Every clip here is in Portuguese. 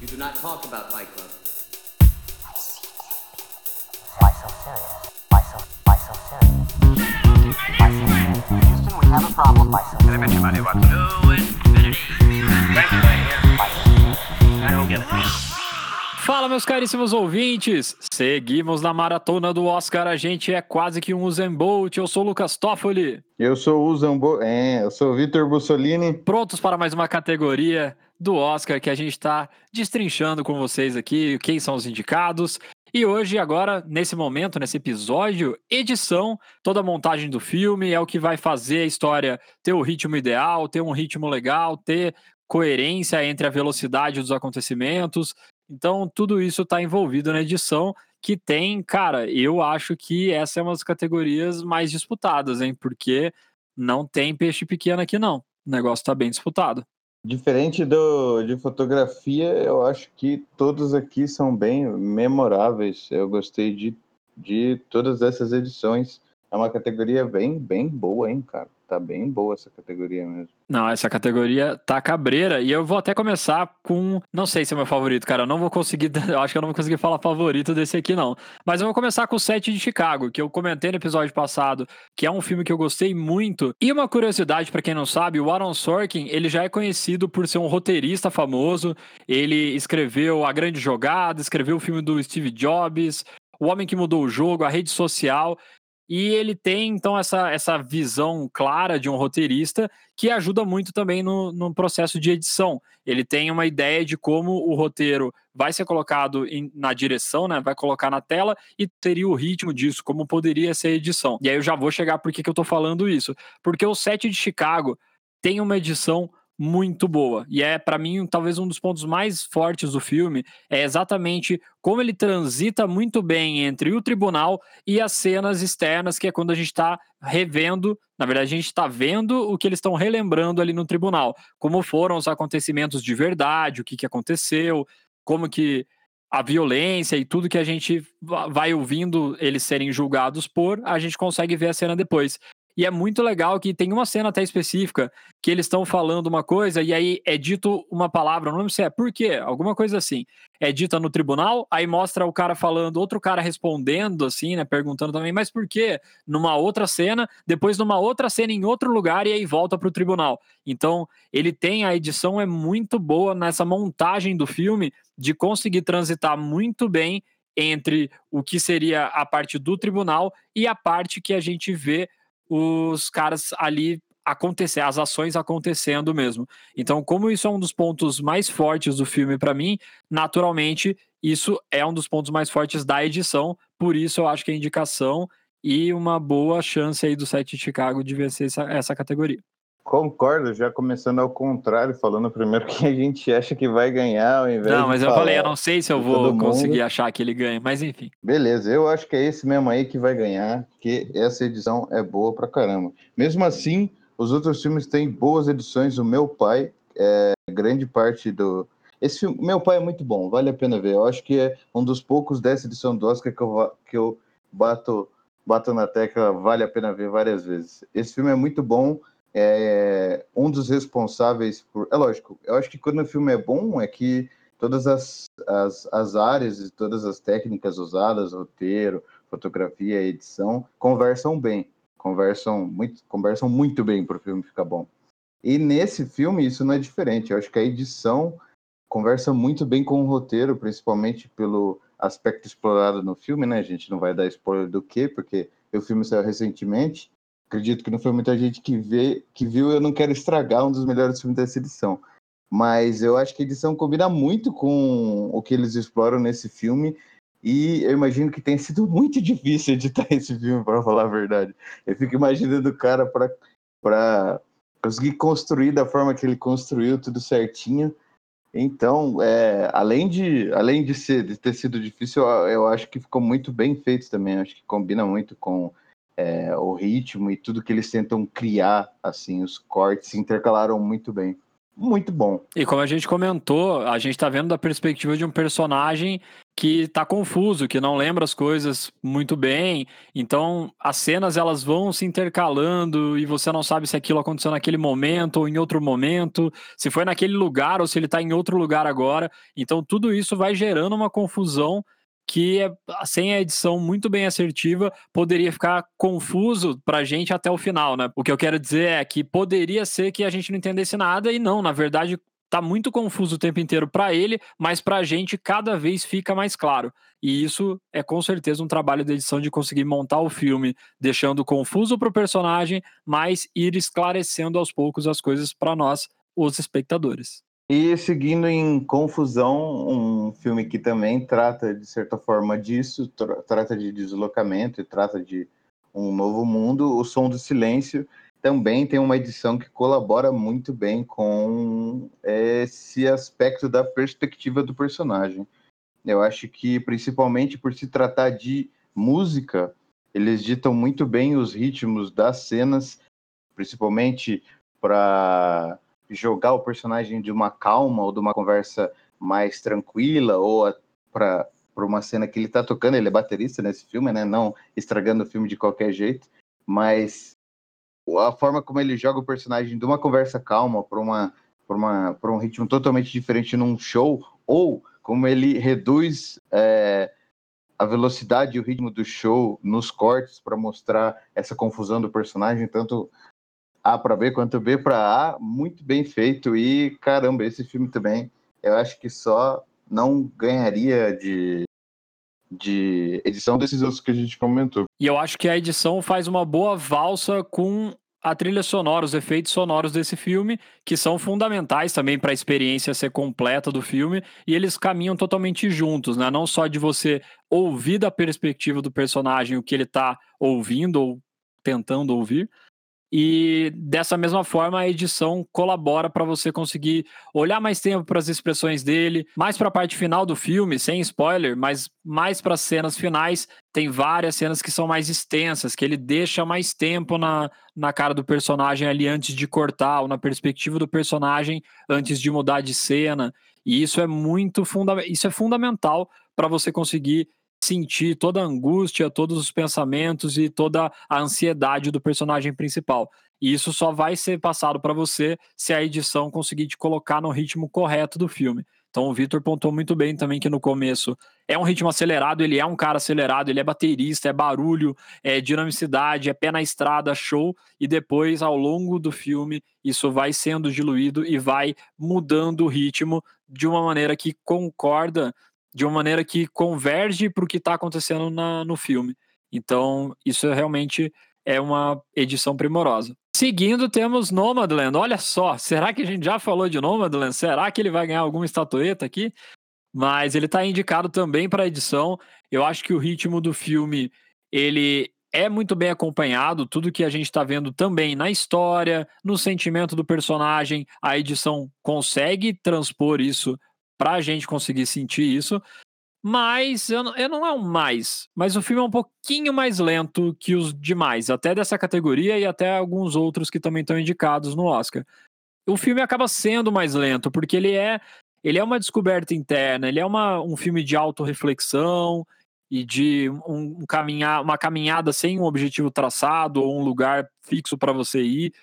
You do not talk about Fight Club. Why so serious? Why so, why so serious? Why so serious? Houston, we have a problem. Why so serious? Why so serious? Fala, meus caríssimos ouvintes! Seguimos na maratona do Oscar. A gente é quase que um Usain Bolt. Eu sou o Lucas Toffoli. Eu sou o Zambo... é, eu sou o Vitor Bussolini. Prontos para mais uma categoria do Oscar que a gente está destrinchando com vocês aqui. Quem são os indicados? E hoje, agora, nesse momento, nesse episódio, edição, toda a montagem do filme é o que vai fazer a história ter o ritmo ideal, ter um ritmo legal, ter coerência entre a velocidade dos acontecimentos. Então, tudo isso está envolvido na edição, que tem, cara, eu acho que essa é uma das categorias mais disputadas, hein? Porque não tem peixe pequeno aqui, não. O negócio está bem disputado. Diferente do, de fotografia, eu acho que todos aqui são bem memoráveis. Eu gostei de, de todas essas edições. É uma categoria bem, bem boa, hein, cara? Tá bem boa essa categoria mesmo. Não, essa categoria tá cabreira. E eu vou até começar com. Não sei se é meu favorito, cara. Eu não vou conseguir. Eu acho que eu não vou conseguir falar favorito desse aqui, não. Mas eu vou começar com o Sete de Chicago, que eu comentei no episódio passado, que é um filme que eu gostei muito. E uma curiosidade, para quem não sabe, o Aaron Sorkin, ele já é conhecido por ser um roteirista famoso. Ele escreveu A Grande Jogada, escreveu o filme do Steve Jobs, o Homem que Mudou o Jogo, a Rede Social. E ele tem, então, essa, essa visão clara de um roteirista que ajuda muito também no, no processo de edição. Ele tem uma ideia de como o roteiro vai ser colocado em, na direção, né? Vai colocar na tela e teria o ritmo disso, como poderia ser a edição. E aí eu já vou chegar por que, que eu tô falando isso. Porque o set de Chicago tem uma edição muito boa. E é, para mim, talvez um dos pontos mais fortes do filme é exatamente como ele transita muito bem entre o tribunal e as cenas externas, que é quando a gente está revendo, na verdade, a gente está vendo o que eles estão relembrando ali no tribunal, como foram os acontecimentos de verdade, o que, que aconteceu, como que a violência e tudo que a gente vai ouvindo eles serem julgados por, a gente consegue ver a cena depois. E é muito legal que tem uma cena até específica que eles estão falando uma coisa e aí é dito uma palavra, não lembro se é por quê, alguma coisa assim. É dita no tribunal, aí mostra o cara falando, outro cara respondendo assim, né, perguntando também, mas por quê? Numa outra cena, depois numa outra cena em outro lugar e aí volta pro tribunal. Então, ele tem a edição é muito boa nessa montagem do filme de conseguir transitar muito bem entre o que seria a parte do tribunal e a parte que a gente vê os caras ali acontecer, as ações acontecendo mesmo. Então, como isso é um dos pontos mais fortes do filme para mim, naturalmente isso é um dos pontos mais fortes da edição, por isso eu acho que a indicação e uma boa chance aí do site de Chicago de vencer essa, essa categoria. Concordo, já começando ao contrário, falando primeiro que a gente acha que vai ganhar ao invés Não, mas eu falei, eu não sei se eu vou conseguir achar que ele ganha, mas enfim. Beleza, eu acho que é esse mesmo aí que vai ganhar, que essa edição é boa pra caramba. Mesmo assim, os outros filmes têm boas edições. O Meu Pai é grande parte do. Esse filme, Meu Pai é muito bom, vale a pena ver. Eu acho que é um dos poucos dessa edição do Oscar que eu, que eu bato, bato na tecla, vale a pena ver várias vezes. Esse filme é muito bom. É um dos responsáveis por. É lógico, eu acho que quando o filme é bom é que todas as, as, as áreas e todas as técnicas usadas, roteiro, fotografia, edição, conversam bem. Conversam muito, conversam muito bem para o filme ficar bom. E nesse filme isso não é diferente. Eu acho que a edição conversa muito bem com o roteiro, principalmente pelo aspecto explorado no filme, né? A gente não vai dar spoiler do que, porque o filme saiu recentemente. Acredito que não foi muita gente que vê, que viu. Eu não quero estragar um dos melhores filmes dessa edição, mas eu acho que a edição combina muito com o que eles exploram nesse filme. E eu imagino que tenha sido muito difícil editar esse filme, para falar a verdade. Eu fico imaginando o cara para conseguir construir da forma que ele construiu, tudo certinho. Então, é, além, de, além de, ser, de ter sido difícil, eu, acho que ficou muito bem feito também. Eu acho que combina muito com é, o ritmo e tudo que eles tentam criar, assim, os cortes se intercalaram muito bem. muito bom. E como a gente comentou, a gente tá vendo da perspectiva de um personagem que tá confuso, que não lembra as coisas muito bem. Então, as cenas elas vão se intercalando e você não sabe se aquilo aconteceu naquele momento ou em outro momento, se foi naquele lugar ou se ele tá em outro lugar agora. Então, tudo isso vai gerando uma confusão que é, sem a edição muito bem assertiva poderia ficar confuso pra gente até o final, né? O que eu quero dizer é que poderia ser que a gente não entendesse nada e não, na verdade tá muito confuso o tempo inteiro para ele, mas pra gente cada vez fica mais claro. E isso é com certeza um trabalho da edição de conseguir montar o filme, deixando confuso pro personagem, mas ir esclarecendo aos poucos as coisas para nós, os espectadores. E seguindo em Confusão, um filme que também trata, de certa forma, disso, tra trata de deslocamento e trata de um novo mundo, O Som do Silêncio também tem uma edição que colabora muito bem com esse aspecto da perspectiva do personagem. Eu acho que, principalmente por se tratar de música, eles ditam muito bem os ritmos das cenas, principalmente para jogar o personagem de uma calma ou de uma conversa mais tranquila ou para uma cena que ele está tocando, ele é baterista nesse filme, né? Não estragando o filme de qualquer jeito, mas a forma como ele joga o personagem de uma conversa calma para uma para uma para um ritmo totalmente diferente num show ou como ele reduz é, a velocidade e o ritmo do show nos cortes para mostrar essa confusão do personagem, tanto a para B quanto B para A, muito bem feito. E caramba, esse filme também, eu acho que só não ganharia de, de edição desses outros que a gente comentou. E eu acho que a edição faz uma boa valsa com a trilha sonora, os efeitos sonoros desse filme, que são fundamentais também para a experiência ser completa do filme, e eles caminham totalmente juntos, né? Não só de você ouvir da perspectiva do personagem o que ele está ouvindo ou tentando ouvir, e dessa mesma forma a edição colabora para você conseguir olhar mais tempo para as expressões dele, mais para a parte final do filme, sem spoiler, mas mais para as cenas finais. Tem várias cenas que são mais extensas, que ele deixa mais tempo na, na cara do personagem ali antes de cortar, ou na perspectiva do personagem antes de mudar de cena. E isso é muito funda isso é fundamental para você conseguir sentir toda a angústia, todos os pensamentos e toda a ansiedade do personagem principal. E isso só vai ser passado para você se a edição conseguir te colocar no ritmo correto do filme. Então o Victor pontuou muito bem também que no começo é um ritmo acelerado, ele é um cara acelerado, ele é baterista, é barulho, é dinamicidade, é pé na estrada, show, e depois ao longo do filme isso vai sendo diluído e vai mudando o ritmo de uma maneira que concorda de uma maneira que converge para o que está acontecendo na, no filme. Então, isso realmente é uma edição primorosa. Seguindo, temos Nomadland. Olha só, será que a gente já falou de Nomadland? Será que ele vai ganhar alguma estatueta aqui? Mas ele está indicado também para edição. Eu acho que o ritmo do filme ele é muito bem acompanhado. Tudo que a gente está vendo também na história, no sentimento do personagem, a edição consegue transpor isso pra gente conseguir sentir isso. Mas eu não, eu não é um mais, mas o filme é um pouquinho mais lento que os demais, até dessa categoria e até alguns outros que também estão indicados no Oscar. O filme acaba sendo mais lento, porque ele é ele é uma descoberta interna, ele é uma, um filme de autorreflexão e de um, um caminhar, uma caminhada sem um objetivo traçado ou um lugar fixo para você ir.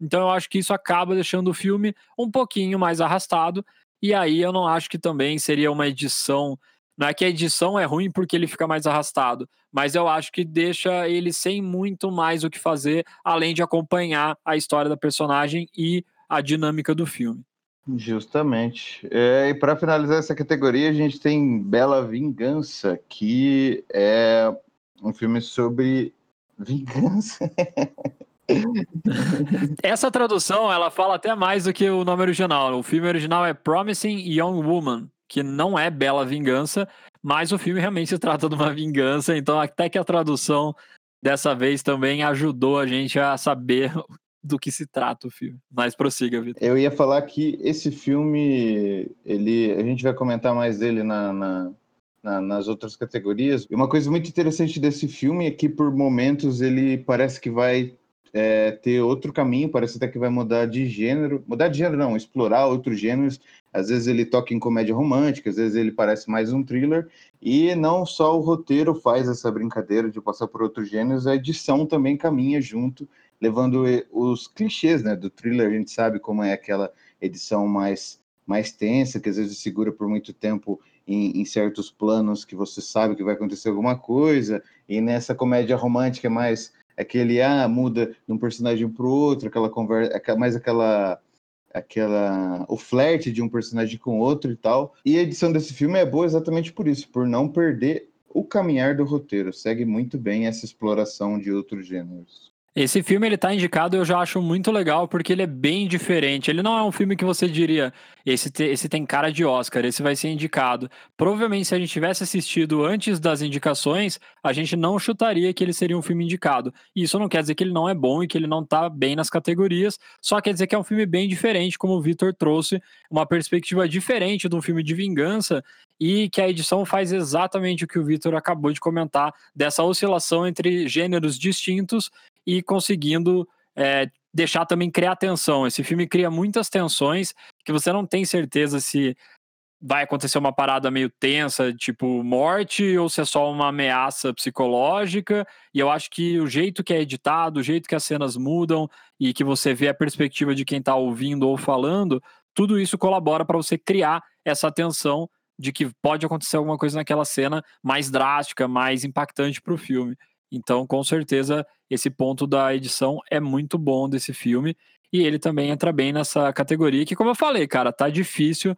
Então eu acho que isso acaba deixando o filme um pouquinho mais arrastado e aí eu não acho que também seria uma edição. Não é que a edição é ruim porque ele fica mais arrastado, mas eu acho que deixa ele sem muito mais o que fazer, além de acompanhar a história da personagem e a dinâmica do filme. Justamente. É, e para finalizar essa categoria, a gente tem Bela Vingança, que é um filme sobre vingança. Essa tradução, ela fala até mais do que o nome original. O filme original é Promising Young Woman, que não é Bela Vingança, mas o filme realmente se trata de uma vingança, então até que a tradução dessa vez também ajudou a gente a saber do que se trata o filme. Mas prossiga, Vitor. Eu ia falar que esse filme, ele, a gente vai comentar mais dele na, na, na, nas outras categorias. E uma coisa muito interessante desse filme é que por momentos ele parece que vai é, ter outro caminho, parece até que vai mudar de gênero. Mudar de gênero não, explorar outros gêneros. Às vezes ele toca em comédia romântica, às vezes ele parece mais um thriller. E não só o roteiro faz essa brincadeira de passar por outros gêneros, a edição também caminha junto, levando os clichês né, do thriller. A gente sabe como é aquela edição mais, mais tensa, que às vezes segura por muito tempo em, em, certos planos que você sabe que vai acontecer alguma coisa, e nessa comédia romântica mais aquele, ah, muda de um personagem para o outro, aquela conversa, mais aquela aquela o flerte de um personagem com outro e tal. E a edição desse filme é boa exatamente por isso, por não perder o caminhar do roteiro. Segue muito bem essa exploração de outros gêneros. Esse filme ele tá indicado, eu já acho muito legal porque ele é bem diferente. Ele não é um filme que você diria, esse, te, esse tem cara de Oscar, esse vai ser indicado. Provavelmente se a gente tivesse assistido antes das indicações, a gente não chutaria que ele seria um filme indicado. E isso não quer dizer que ele não é bom e que ele não tá bem nas categorias, só quer dizer que é um filme bem diferente, como o Victor trouxe, uma perspectiva diferente de um filme de vingança e que a edição faz exatamente o que o Victor acabou de comentar, dessa oscilação entre gêneros distintos e conseguindo é, deixar também criar tensão. Esse filme cria muitas tensões que você não tem certeza se vai acontecer uma parada meio tensa, tipo morte, ou se é só uma ameaça psicológica. E eu acho que o jeito que é editado, o jeito que as cenas mudam e que você vê a perspectiva de quem está ouvindo ou falando, tudo isso colabora para você criar essa tensão de que pode acontecer alguma coisa naquela cena mais drástica, mais impactante para o filme. Então, com certeza, esse ponto da edição é muito bom desse filme. E ele também entra bem nessa categoria, que, como eu falei, cara, tá difícil.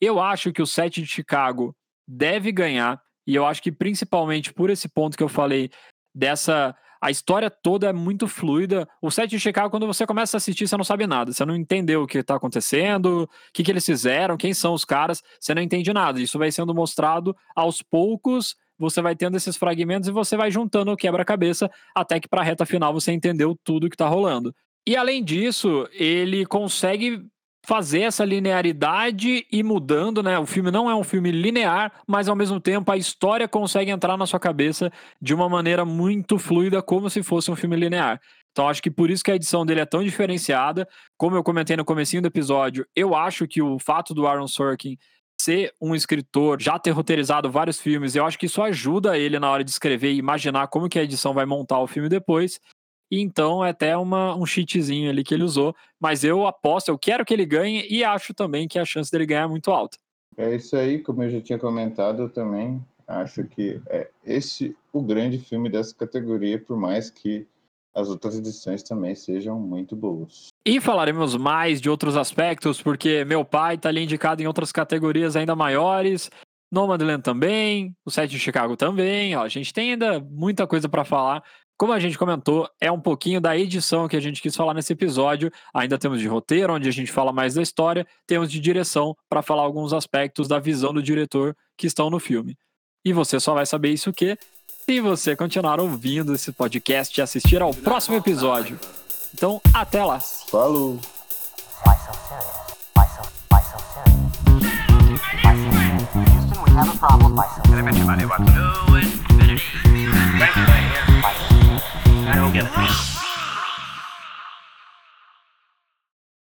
Eu acho que o set de Chicago deve ganhar. E eu acho que principalmente por esse ponto que eu falei, dessa. A história toda é muito fluida. O set de Chicago, quando você começa a assistir, você não sabe nada. Você não entendeu o que está acontecendo, o que, que eles fizeram, quem são os caras. Você não entende nada. Isso vai sendo mostrado aos poucos você vai tendo esses fragmentos e você vai juntando o quebra-cabeça até que para a reta final você entendeu tudo que está rolando. E além disso, ele consegue fazer essa linearidade e mudando, né? O filme não é um filme linear, mas ao mesmo tempo a história consegue entrar na sua cabeça de uma maneira muito fluida, como se fosse um filme linear. Então acho que por isso que a edição dele é tão diferenciada. Como eu comentei no comecinho do episódio, eu acho que o fato do Aaron Sorkin ser um escritor, já ter roteirizado vários filmes, eu acho que isso ajuda ele na hora de escrever e imaginar como que a edição vai montar o filme depois. E então é até uma, um cheatzinho ali que ele usou. Mas eu aposto, eu quero que ele ganhe e acho também que a chance dele ganhar é muito alta. É isso aí, como eu já tinha comentado, eu também acho que é esse o grande filme dessa categoria, por mais que as outras edições também sejam muito boas. E falaremos mais de outros aspectos, porque meu pai está ali indicado em outras categorias ainda maiores. Nomadland também, o set de Chicago também. Ó, a gente tem ainda muita coisa para falar. Como a gente comentou, é um pouquinho da edição que a gente quis falar nesse episódio. Ainda temos de roteiro, onde a gente fala mais da história, temos de direção para falar alguns aspectos da visão do diretor que estão no filme. E você só vai saber isso que se você continuar ouvindo esse podcast e assistir ao próximo episódio. Então, até lá. Falou. I don't get it.